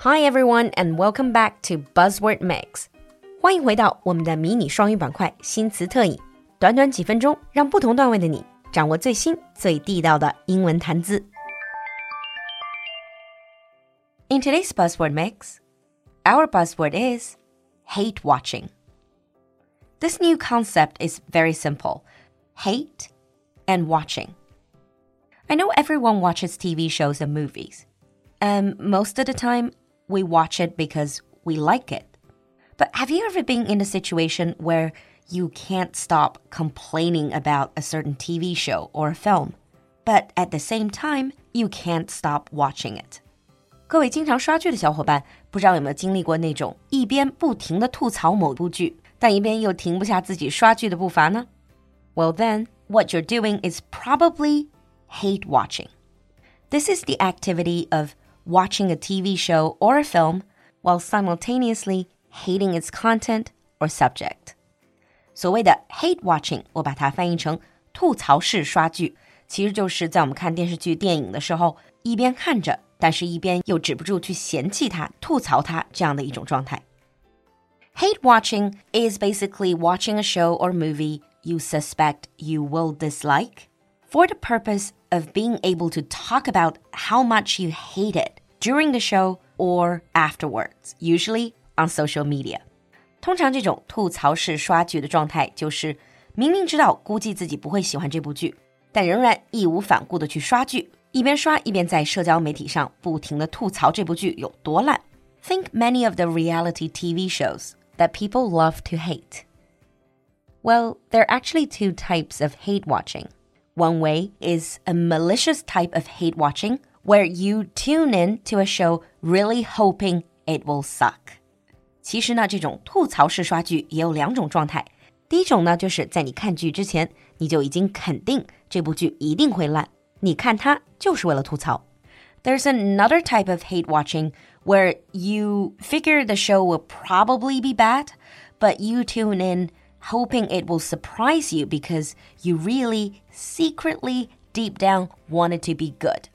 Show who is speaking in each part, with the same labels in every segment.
Speaker 1: Hi everyone and welcome back to Buzzword Mix。欢迎回到我们的迷你双语板块新词特饮，短短几分钟，让不同段位的你掌握最新最地道的英文谈资。In today's Buzzword Mix, our buzzword is hate watching. This new concept is very simple hate and watching. I know everyone watches TV shows and movies, and most of the time, we watch it because we like it. But have you ever been in a situation where you can't stop complaining about a certain TV show or a film, but at the same time, you can't stop watching it? 各位经常刷剧的小伙伴，不知道有没有经历过那种一边不停的吐槽某部剧，但一边又停不下自己刷剧的步伐呢？Well then, what you're doing is probably hate watching. This is the activity of watching a TV show or a film while simultaneously hating its content or subject. 所谓的 hate watching，我把它翻译成吐槽式刷剧，其实就是在我们看电视剧、电影的时候，一边看着，但是一边又止不住去嫌弃它、吐槽它这样的一种状态。Hate watching is basically watching a show or movie you suspect you will dislike for the purpose of being able to talk about how much you hate it during the show or afterwards, usually on social media. 通常这种吐槽式刷剧的状态，就是明明知道估计自己不会喜欢这部剧，但仍然义无反顾的去刷剧，一边刷一边在社交媒体上不停的吐槽这部剧有多烂。Think many of the reality TV shows that people love to hate. Well, there are actually two types of hate watching. One way is a malicious type of hate watching where you tune in to a show really hoping it will suck. 其实呢，这种吐槽式刷剧也有两种状态。第一种呢，就是在你看剧之前，你就已经肯定这部剧一定会烂，你看它就是为了吐槽。There's another type of hate watching where you figure the show will probably be bad, but you tune in hoping it will surprise you because you really secretly deep down want it to be good.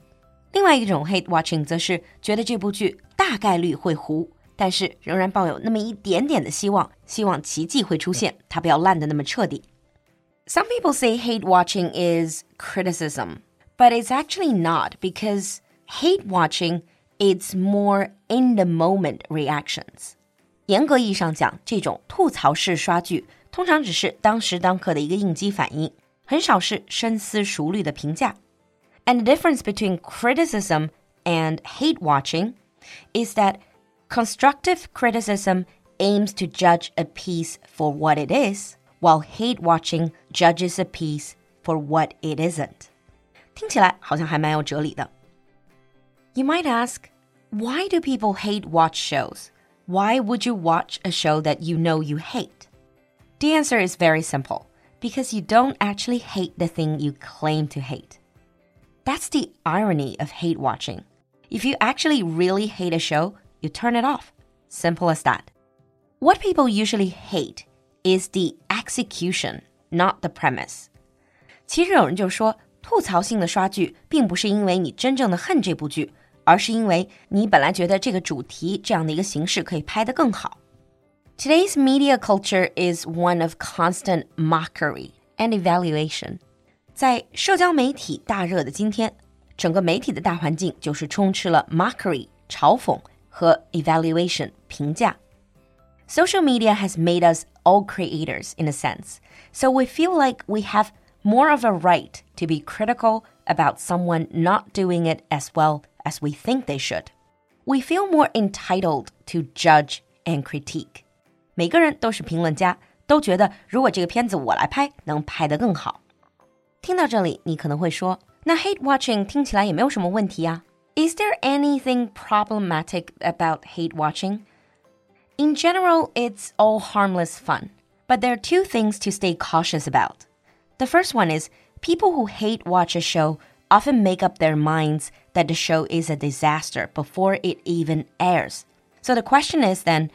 Speaker 1: 另外一种 hate watching 则是觉得这部剧大概率会糊，但是仍然抱有那么一点点的希望，希望奇迹会出现，它不要烂的那么彻底。Some people say hate watching is criticism, but it's actually not because hate watching it's more in the moment reactions. 严格意义上讲，这种吐槽式刷剧 通常只是当时当刻的一个应激反应，很少是深思熟虑的评价。And the difference between criticism and hate watching is that constructive criticism aims to judge a piece for what it is, while hate watching judges a piece for what it isn't. 听起来好像还蛮有哲理的。You might ask, why do people hate watch shows? Why would you watch a show that you know you hate? The answer is very simple because you don't actually hate the thing you claim to hate. That's the irony of hate watching. If you actually really hate a show, you turn it off. Simple as that. What people usually hate is the execution, not the premise. 其实有人就说，吐槽性的刷剧，并不是因为你真正的恨这部剧，而是因为你本来觉得这个主题这样的一个形式可以拍得更好。 Today's media culture is one of constant mockery and evaluation。在社交媒体大热的今天，整个媒体的大环境就是充斥了 mockery 嘲讽和 evaluation 评价。Social media has made us all creators in a sense, so we feel like we have more of a right to be critical about someone not doing it as well as we think they should. We feel more entitled to judge and critique. 每个人都是评论家，都觉得如果这个片子我来拍，能拍得更好。听到这里，你可能会说，那 hate watching 听起来也没有什么问题呀。Is there anything problematic about hate watching? In general, it's all harmless fun. But there are two things to stay cautious about. The first one is people who hate watch a show often make up their minds that the show is a disaster before it even airs. So the question is then,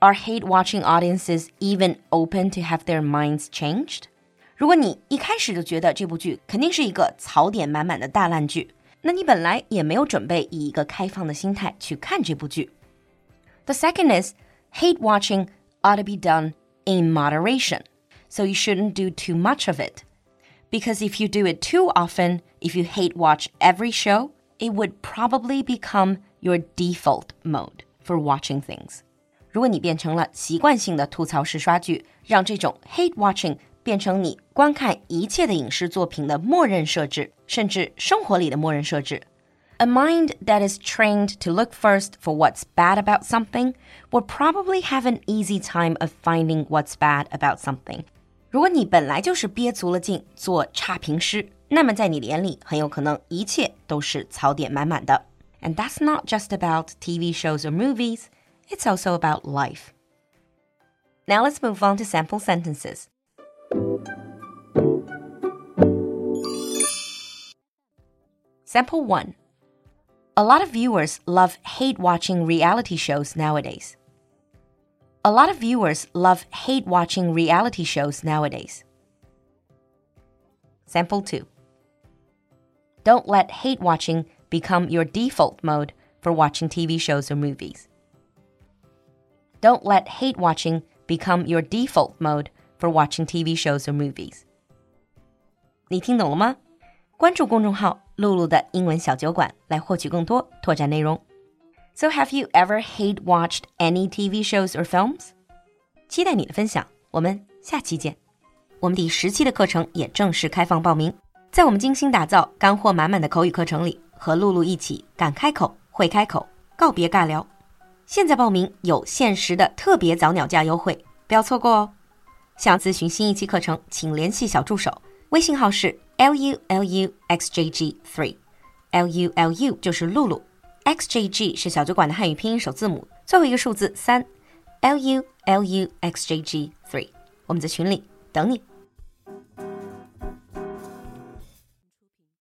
Speaker 1: are hate watching audiences even open to have their minds changed? 如果你一开始就觉得这部剧肯定是一个槽点满满的大烂剧，那你本来也没有准备以一个开放的心态去看这部剧。 The second is hate watching ought to be done in moderation. So you shouldn't do too much of it. Because if you do it too often, if you hate watch every show, it would probably become your default mode for watching things. 如果你变成了习惯性的吐槽式刷剧，让这种 hate watching 变成你观看一切的影视作品的默认设置，甚至生活里的默认设置。A mind that is trained to look first for what's bad about something will probably have an easy time of finding what's bad about something. 如果你本来就是憋足了劲做差评师，那么在你的眼里，很有可能一切都是槽点满满的。And that's not just about TV shows or movies, it's also about life. Now let's move on to sample sentences. Sample 1. A lot of viewers love hate watching reality shows nowadays. A lot of viewers love hate watching reality shows nowadays. Sample 2. Don't let hate watching become your default mode for watching TV shows or movies. Don't let hate watching become your default mode for watching TV shows or movies. 你听懂了吗？关注公众号“露露的英文小酒馆”来获取更多拓展内容。so, have you ever hate watched any TV shows or films? 期待你的分享，我们下期见。我们第十期的课程也正式开放报名，在我们精心打造、干货满满的口语课程里，和露露一起敢开口、会开口，告别尬聊。 现在报名有限时的特别早鸟价优惠，不要错过哦！想咨询新一期课程，请联系小助手，微信号是 l u l u x j g three，l u l u 就是露露。XJG 是小酒馆的汉语拼音首字母，最后一个数字三，L U L U X J G three。我们在群里等你。